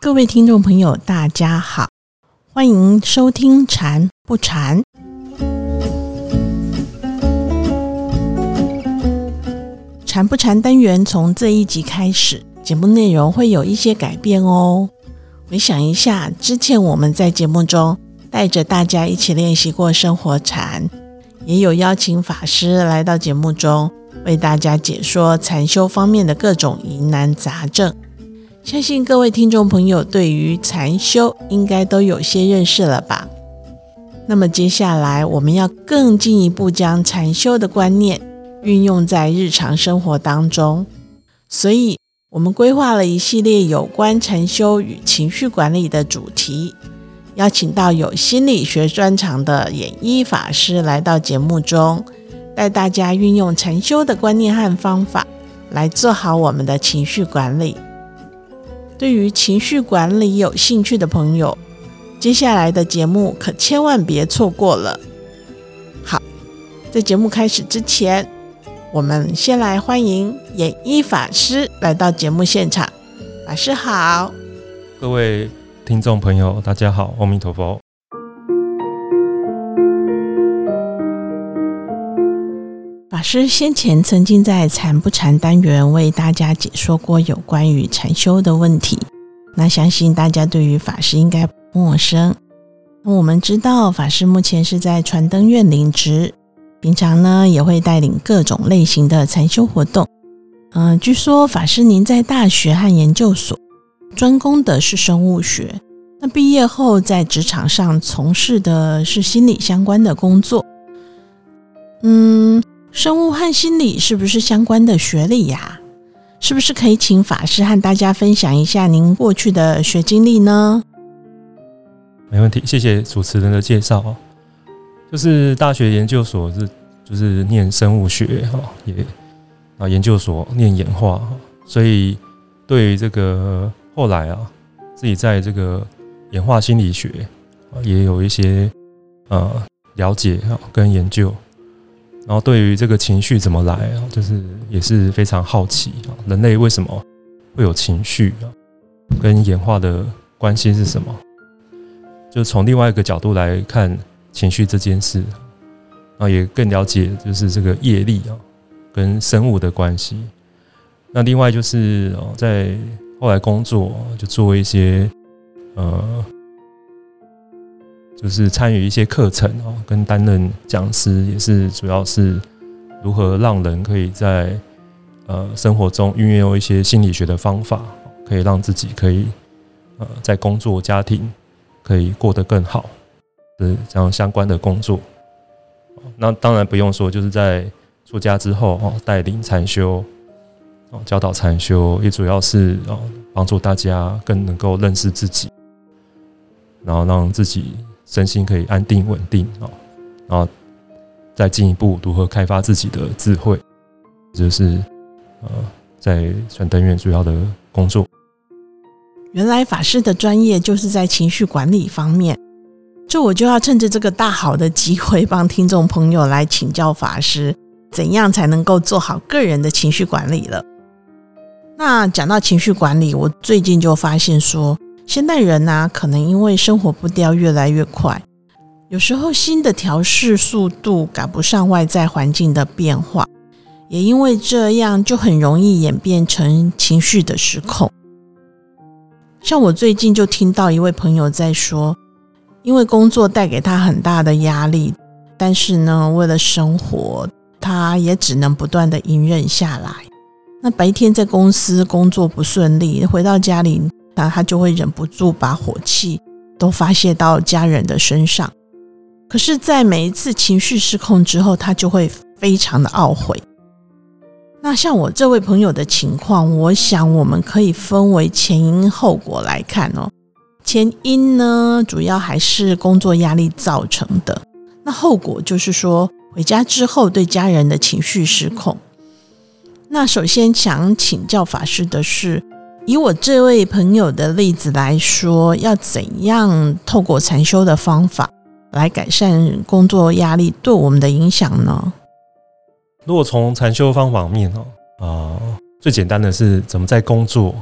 各位听众朋友，大家好，欢迎收听《禅不禅》。禅不禅单元从这一集开始，节目内容会有一些改变哦。回想一下，之前我们在节目中带着大家一起练习过生活禅，也有邀请法师来到节目中为大家解说禅修方面的各种疑难杂症。相信各位听众朋友对于禅修应该都有些认识了吧？那么接下来我们要更进一步将禅修的观念运用在日常生活当中，所以我们规划了一系列有关禅修与情绪管理的主题，邀请到有心理学专长的演一法师来到节目中，带大家运用禅修的观念和方法来做好我们的情绪管理。对于情绪管理有兴趣的朋友，接下来的节目可千万别错过了。好，在节目开始之前，我们先来欢迎演一法师来到节目现场。法师好，各位听众朋友，大家好，阿弥陀佛。法师先前曾经在禅不禅单元为大家解说过有关于禅修的问题，那相信大家对于法师应该不陌生。那我们知道法师目前是在传灯院领职，平常呢也会带领各种类型的禅修活动。嗯，据说法师您在大学和研究所专攻的是生物学，那毕业后在职场上从事的是心理相关的工作。嗯。生物和心理是不是相关的学历呀？是不是可以请法师和大家分享一下您过去的学经历呢？没问题，谢谢主持人的介绍。就是大学研究所是就是念生物学哈，也啊研究所念演化，所以对这个后来啊自己在这个演化心理学也有一些呃了解啊跟研究。然后对于这个情绪怎么来啊，就是也是非常好奇啊，人类为什么会有情绪啊？跟演化的关系是什么？就从另外一个角度来看情绪这件事，啊，也更了解就是这个业力啊，跟生物的关系。那另外就是哦，在后来工作就做一些呃。就是参与一些课程哦，跟担任讲师，也是主要是如何让人可以在呃生活中运用一些心理学的方法，可以让自己可以呃在工作、家庭可以过得更好，是这样相关的工作。那当然不用说，就是在出家之后哦，带领禅修哦，教导禅修，也主要是哦帮助大家更能够认识自己，然后让自己。身心可以安定稳定啊，然后再进一步如何开发自己的智慧，就是呃，在传灯院主要的工作。原来法师的专业就是在情绪管理方面，这我就要趁着这个大好的机会，帮听众朋友来请教法师，怎样才能够做好个人的情绪管理了。那讲到情绪管理，我最近就发现说。现代人呢，可能因为生活步调越来越快，有时候新的调试速度赶不上外在环境的变化，也因为这样，就很容易演变成情绪的失控。像我最近就听到一位朋友在说，因为工作带给他很大的压力，但是呢，为了生活，他也只能不断的隐忍下来。那白天在公司工作不顺利，回到家里。那他就会忍不住把火气都发泄到家人的身上，可是，在每一次情绪失控之后，他就会非常的懊悔。那像我这位朋友的情况，我想我们可以分为前因后果来看哦。前因呢，主要还是工作压力造成的，那后果就是说，回家之后对家人的情绪失控。那首先想请教法师的是。以我这位朋友的例子来说，要怎样透过禅修的方法来改善工作压力对我们的影响呢？如果从禅修方法面哦，啊，最简单的是怎么在工作，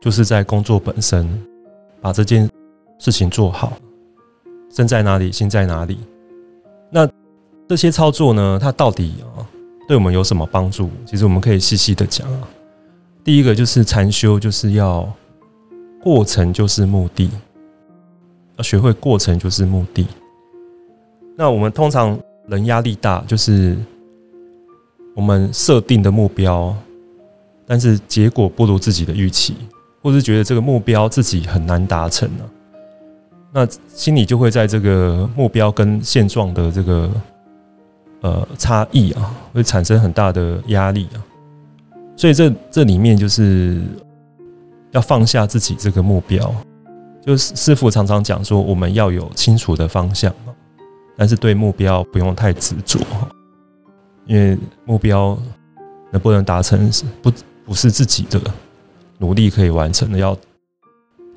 就是在工作本身把这件事情做好，身在哪里，心在哪里。那这些操作呢，它到底啊，对我们有什么帮助？其实我们可以细细的讲啊。第一个就是禅修，就是要过程就是目的，要学会过程就是目的。那我们通常人压力大，就是我们设定的目标，但是结果不如自己的预期，或是觉得这个目标自己很难达成呢，那心里就会在这个目标跟现状的这个呃差异啊，会产生很大的压力啊。所以这这里面就是要放下自己这个目标，就是师傅常常讲说，我们要有清楚的方向但是对目标不用太执着因为目标能不能达成是不不是自己的努力可以完成的，要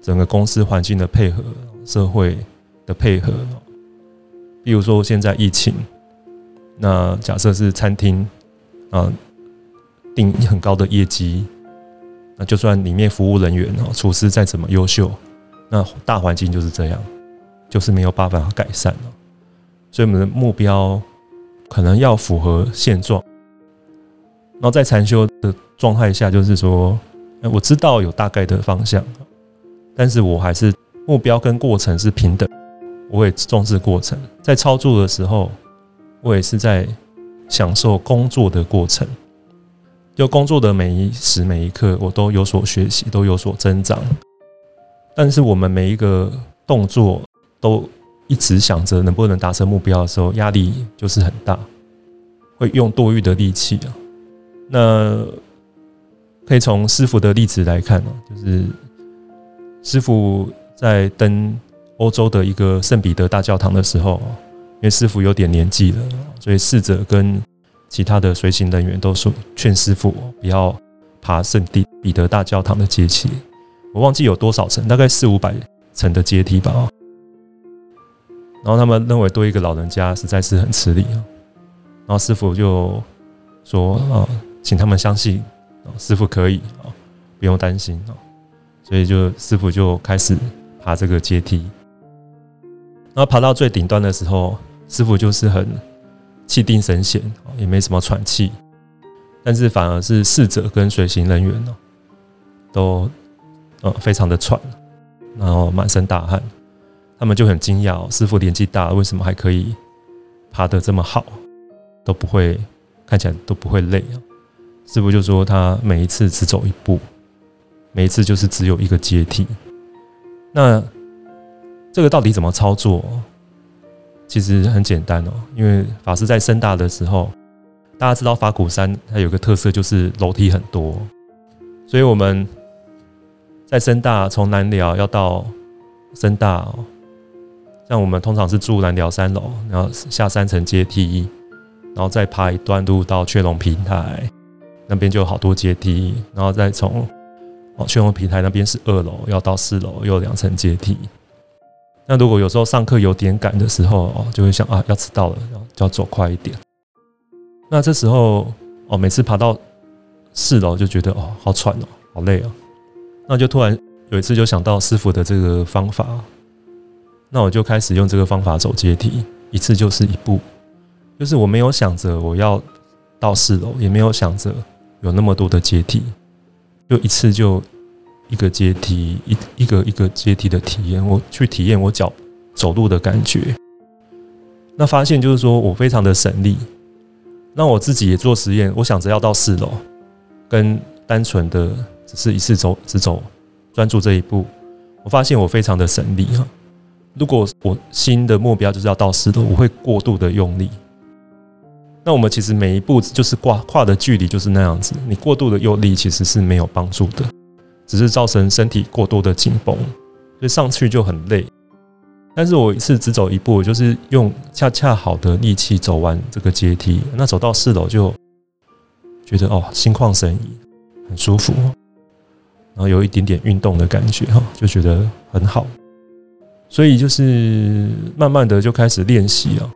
整个公司环境的配合、社会的配合。比如说现在疫情，那假设是餐厅啊。定很高的业绩，那就算里面服务人员哦，厨师再怎么优秀，那大环境就是这样，就是没有办法改善了。所以我们的目标可能要符合现状。然后在禅修的状态下，就是说，我知道有大概的方向，但是我还是目标跟过程是平等，我也重视过程。在操作的时候，我也是在享受工作的过程。就工作的每一时每一刻，我都有所学习，都有所增长。但是我们每一个动作都一直想着能不能达成目标的时候，压力就是很大，会用多余的力气啊。那可以从师傅的例子来看啊，就是师傅在登欧洲的一个圣彼得大教堂的时候，因为师傅有点年纪了，所以侍者跟其他的随行人员都说劝师傅不要爬圣地彼得大教堂的阶梯，我忘记有多少层，大概四五百层的阶梯吧。然后他们认为多一个老人家实在是很吃力啊。然后师傅就说啊，请他们相信师傅可以啊，不用担心啊。所以就师傅就开始爬这个阶梯。然后爬到最顶端的时候，师傅就是很。气定神闲，也没什么喘气，但是反而是侍者跟随行人员呢，都呃非常的喘，然后满身大汗，他们就很惊讶，师傅年纪大，为什么还可以爬得这么好，都不会看起来都不会累啊？师傅就说他每一次只走一步，每一次就是只有一个阶梯，那这个到底怎么操作？其实很简单哦，因为法师在深大的时候，大家知道法鼓山它有个特色就是楼梯很多，所以我们在深大从南寮要到深大哦，像我们通常是住南寮三楼，然后下三层阶梯，然后再爬一段路到雀龙平台那边就有好多阶梯，然后再从哦雀龙平台那边是二楼要到四楼又有两层阶梯。那如果有时候上课有点赶的时候哦，就会想啊，要迟到了，要就要走快一点。那这时候哦，每次爬到四楼就觉得哦，好喘哦，好累哦。那就突然有一次就想到师傅的这个方法，那我就开始用这个方法走阶梯，一次就是一步，就是我没有想着我要到四楼，也没有想着有那么多的阶梯，就一次就。一个阶梯，一一个一个阶梯的体验，我去体验我脚走路的感觉。那发现就是说我非常的省力。那我自己也做实验，我想着要到四楼，跟单纯的只是一次走只走专注这一步，我发现我非常的省力哈。如果我新的目标就是要到四楼，我会过度的用力。那我们其实每一步就是跨跨的距离就是那样子，你过度的用力其实是没有帮助的。只是造成身体过多的紧绷，所以上去就很累。但是我一次只走一步，就是用恰恰好的力气走完这个阶梯。那走到四楼就觉得哦，心旷神怡，很舒服，然后有一点点运动的感觉哈，就觉得很好。所以就是慢慢的就开始练习啊，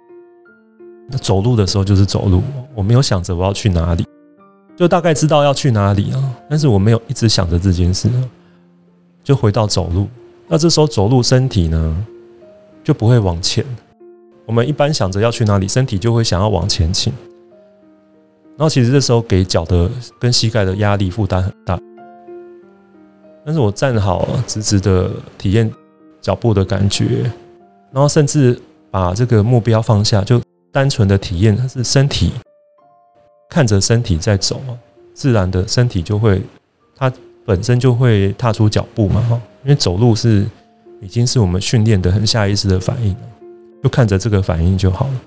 那走路的时候就是走路，我没有想着我要去哪里，就大概知道要去哪里啊，但是我没有一直想着这件事，就回到走路。那这时候走路，身体呢就不会往前。我们一般想着要去哪里，身体就会想要往前倾。然后其实这时候给脚的跟膝盖的压力负担很大。但是我站好直直的体验脚步的感觉，然后甚至把这个目标放下，就单纯的体验是身体看着身体在走，自然的身体就会它本身就会踏出脚步嘛哈，因为走路是已经是我们训练的很下意识的反应了，就看着这个反应就好了，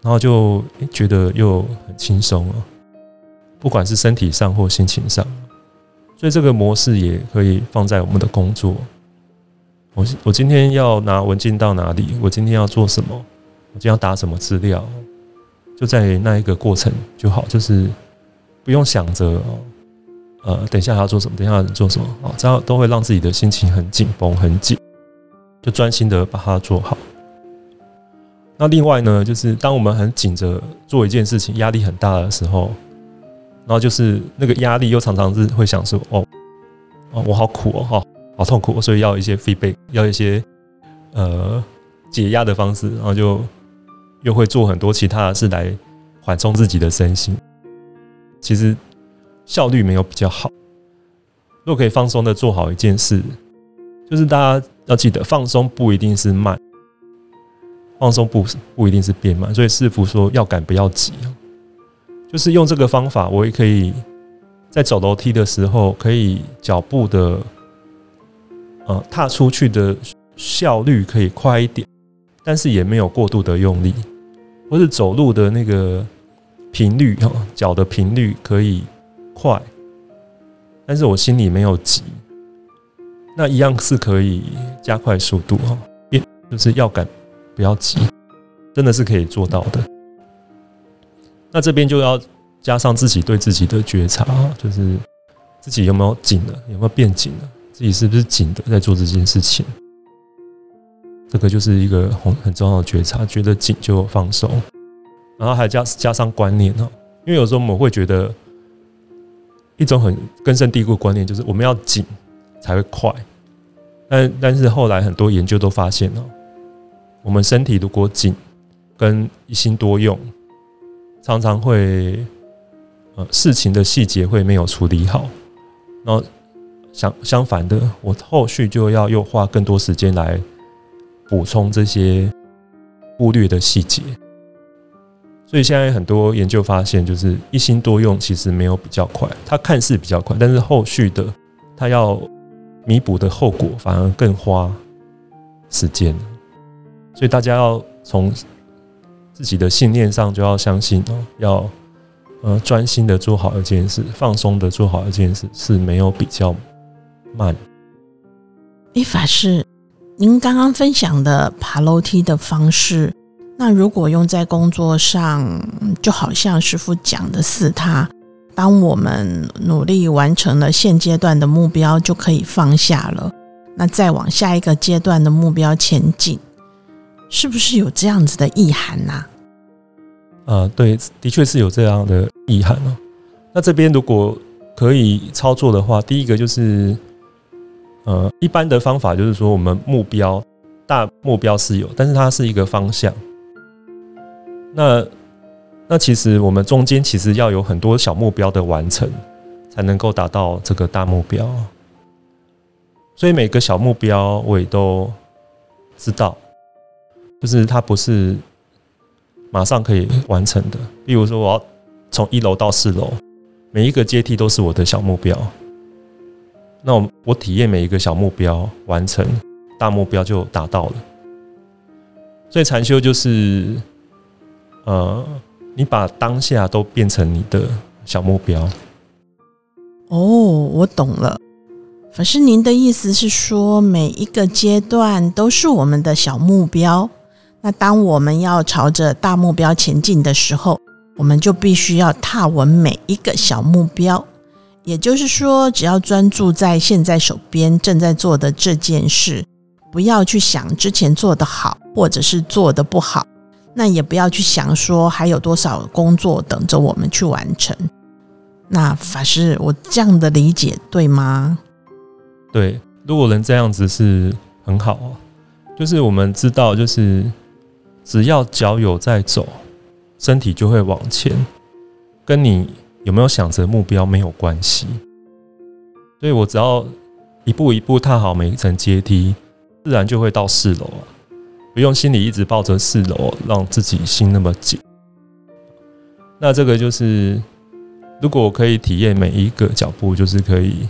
然后就觉得又很轻松了，不管是身体上或心情上。所以这个模式也可以放在我们的工作。我我今天要拿文件到哪里？我今天要做什么？我今天要打什么资料？就在那一个过程就好，就是不用想着，呃，等一下还要做什么？等一下做什么？哦，这样都会让自己的心情很紧绷、很紧，就专心的把它做好。那另外呢，就是当我们很紧着做一件事情，压力很大的时候。然后就是那个压力，又常常是会想说：“哦，哦，我好苦哦，哈，好痛苦，所以要一些 feedback，要一些呃解压的方式。”然后就又会做很多其他的事来缓冲自己的身心。其实效率没有比较好。如果可以放松的做好一件事，就是大家要记得，放松不一定是慢，放松不不一定是变慢。所以师傅说要赶不要急就是用这个方法，我也可以在走楼梯的时候，可以脚步的呃踏出去的效率可以快一点，但是也没有过度的用力，或是走路的那个频率哈，脚的频率可以快，但是我心里没有急，那一样是可以加快速度哈，变就是要赶不要急，真的是可以做到的。那这边就要加上自己对自己的觉察，就是自己有没有紧了，有没有变紧了，自己是不是紧的在做这件事情，这个就是一个很很重要的觉察，觉得紧就放松，然后还加加上观念哦，因为有时候我们会觉得一种很根深蒂固的观念就是我们要紧才会快，但但是后来很多研究都发现哦，我们身体如果紧跟一心多用。常常会，呃，事情的细节会没有处理好，然后相相反的，我后续就要又花更多时间来补充这些忽略的细节。所以现在很多研究发现，就是一心多用其实没有比较快，它看似比较快，但是后续的它要弥补的后果反而更花时间。所以大家要从。自己的信念上就要相信哦，要呃专心的做好一件事，放松的做好一件事是没有比较慢。哎，法师，您刚刚分享的爬楼梯的方式，那如果用在工作上，就好像师傅讲的是，他当我们努力完成了现阶段的目标，就可以放下了，那再往下一个阶段的目标前进。是不是有这样子的意涵呐？呃，对，的确是有这样的意涵哦。那这边如果可以操作的话，第一个就是，呃，一般的方法就是说，我们目标大目标是有，但是它是一个方向。那那其实我们中间其实要有很多小目标的完成，才能够达到这个大目标。所以每个小目标我也都知道。就是它不是马上可以完成的。比如说，我要从一楼到四楼，每一个阶梯都是我的小目标。那我我体验每一个小目标完成，大目标就达到了。所以禅修就是，呃，你把当下都变成你的小目标。哦，我懂了。法师，您的意思是说，每一个阶段都是我们的小目标。那当我们要朝着大目标前进的时候，我们就必须要踏稳每一个小目标。也就是说，只要专注在现在手边正在做的这件事，不要去想之前做的好或者是做的不好，那也不要去想说还有多少工作等着我们去完成。那法师，我这样的理解对吗？对，如果能这样子是很好啊。就是我们知道，就是只要脚有在走，身体就会往前，跟你有没有想着目标没有关系。所以我只要一步一步踏好每一层阶梯，自然就会到四楼啊，不用心里一直抱着四楼，让自己心那么紧。那这个就是。如果我可以体验每一个脚步，就是可以，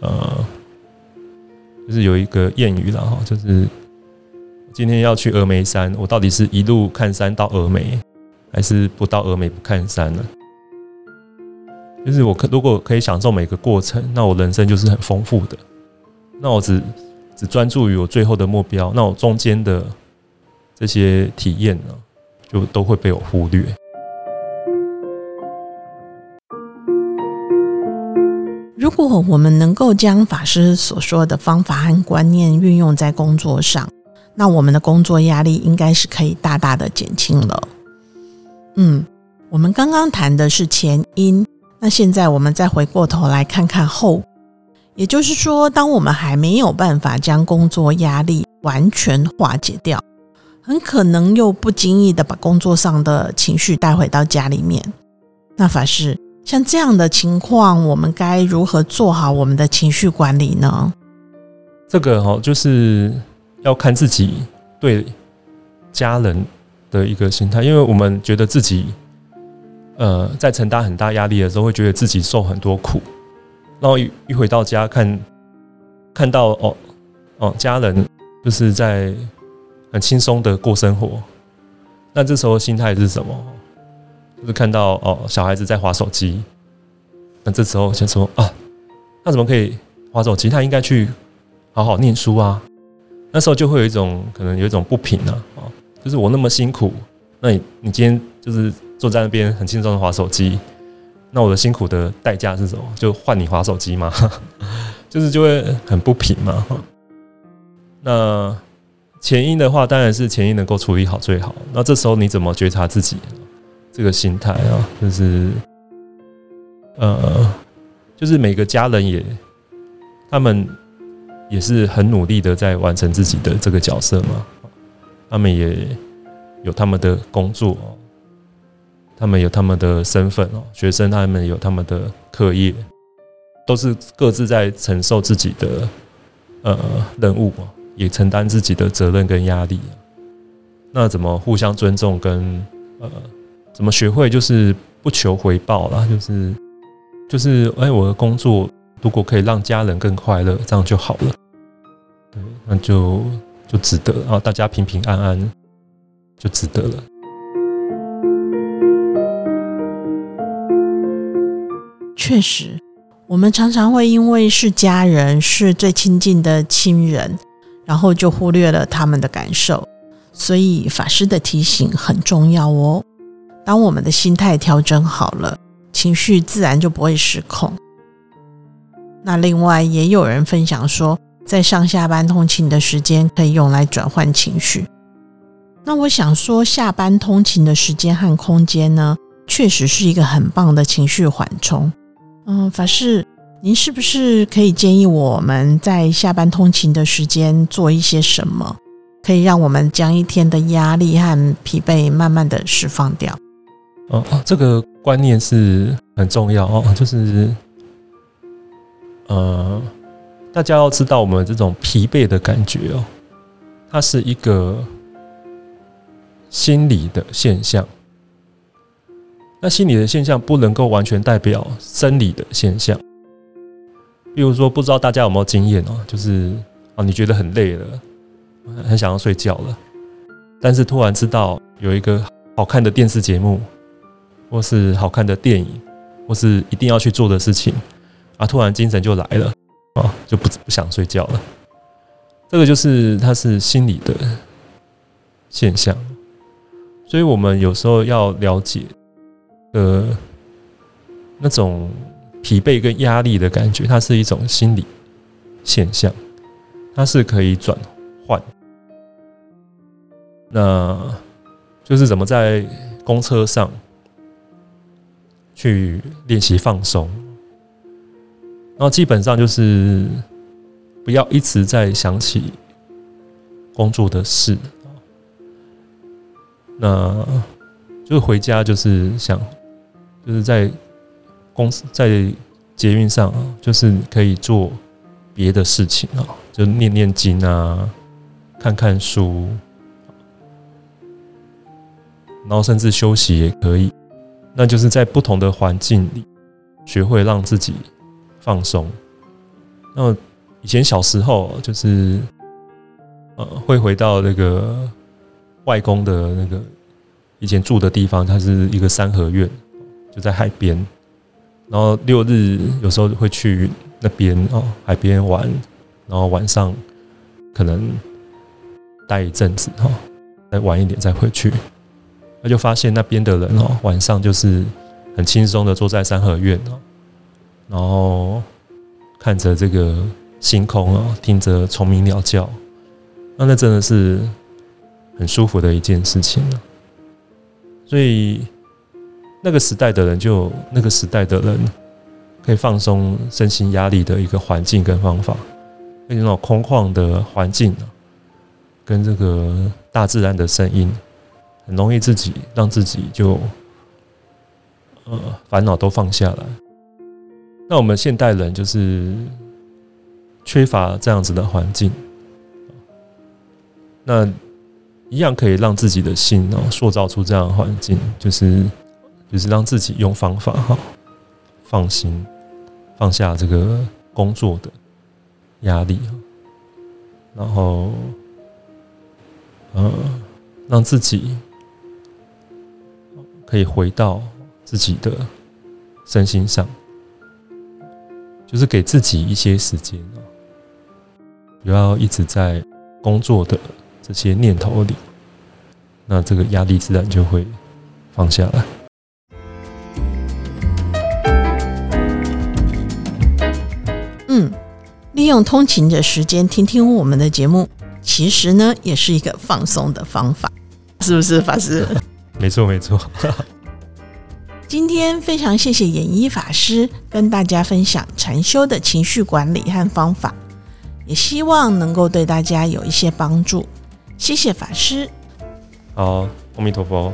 呃，就是有一个谚语了哈，就是今天要去峨眉山，我到底是一路看山到峨眉，还是不到峨眉不看山呢？就是我可如果可以享受每个过程，那我人生就是很丰富的。那我只只专注于我最后的目标，那我中间的这些体验呢，就都会被我忽略。如果我们能够将法师所说的方法和观念运用在工作上，那我们的工作压力应该是可以大大的减轻了。嗯，我们刚刚谈的是前因，那现在我们再回过头来看看后，也就是说，当我们还没有办法将工作压力完全化解掉，很可能又不经意的把工作上的情绪带回到家里面，那法师。像这样的情况，我们该如何做好我们的情绪管理呢？这个哈，就是要看自己对家人的一个心态，因为我们觉得自己呃在承担很大压力的时候，会觉得自己受很多苦，然后一回到家看看到哦哦家人就是在很轻松的过生活，那这时候心态是什么？就是看到哦，小孩子在划手机，那这时候先说啊，他怎么可以划手机？他应该去好好念书啊。那时候就会有一种可能有一种不平啊，啊，就是我那么辛苦，那你你今天就是坐在那边很轻松的划手机，那我的辛苦的代价是什么？就换你划手机吗？就是就会很不平嘛。那前因的话，当然是前因能够处理好最好。那这时候你怎么觉察自己？这个心态啊，就是，呃，就是每个家人也，他们也是很努力的在完成自己的这个角色嘛。他们也有他们的工作，他们有他们的身份哦。学生他们有他们的课业，都是各自在承受自己的呃任务，也承担自己的责任跟压力。那怎么互相尊重跟呃？怎么学会就是不求回报啦，就是就是哎，我的工作如果可以让家人更快乐，这样就好了。对，那就就值得啊，大家平平安安就值得了。确实，我们常常会因为是家人，是最亲近的亲人，然后就忽略了他们的感受。所以法师的提醒很重要哦。当我们的心态调整好了，情绪自然就不会失控。那另外也有人分享说，在上下班通勤的时间可以用来转换情绪。那我想说，下班通勤的时间和空间呢，确实是一个很棒的情绪缓冲。嗯，法师，您是不是可以建议我们在下班通勤的时间做一些什么，可以让我们将一天的压力和疲惫慢慢的释放掉？哦，这个观念是很重要哦，就是，呃，大家要知道，我们这种疲惫的感觉哦，它是一个心理的现象。那心理的现象不能够完全代表生理的现象。比如说，不知道大家有没有经验哦，就是哦，你觉得很累了，很想要睡觉了，但是突然知道有一个好看的电视节目。或是好看的电影，或是一定要去做的事情，啊，突然精神就来了，啊，就不不想睡觉了。这个就是它是心理的现象，所以我们有时候要了解，呃，那种疲惫跟压力的感觉，它是一种心理现象，它是可以转换。那就是怎么在公车上去练习放松，然后基本上就是不要一直在想起工作的事，那就是回家就是想，就是在公司在捷运上，就是可以做别的事情啊，就念念经啊，看看书。然后甚至休息也可以，那就是在不同的环境里学会让自己放松。那以前小时候就是呃会回到那个外公的那个以前住的地方，它是一个三合院，就在海边。然后六日有时候会去那边哦海边玩，然后晚上可能待一阵子哈，再晚一点再回去。那就发现那边的人哦，晚上就是很轻松的坐在三合院哦，然后看着这个星空哦，听着虫鸣鸟叫，那那真的是很舒服的一件事情了。所以那个时代的人，就那个时代的人可以放松身心压力的一个环境跟方法，那种空旷的环境，跟这个大自然的声音。很容易自己让自己就，呃，烦恼都放下来。那我们现代人就是缺乏这样子的环境，那一样可以让自己的心哦塑造出这样的环境，就是就是让自己用方法哈放心放下这个工作的压力，然后呃让自己。可以回到自己的身心上，就是给自己一些时间啊，不要一直在工作的这些念头里，那这个压力自然就会放下来。嗯，利用通勤的时间听听我们的节目，其实呢也是一个放松的方法，是不是法师？没错，没错。今天非常谢谢演一法师跟大家分享禅修的情绪管理和方法，也希望能够对大家有一些帮助。谢谢法师。好，阿弥陀佛。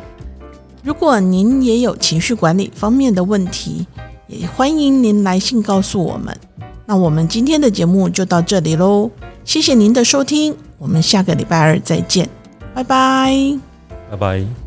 如果您也有情绪管理方面的问题，也欢迎您来信告诉我们。那我们今天的节目就到这里喽，谢谢您的收听，我们下个礼拜二再见，拜拜，拜拜。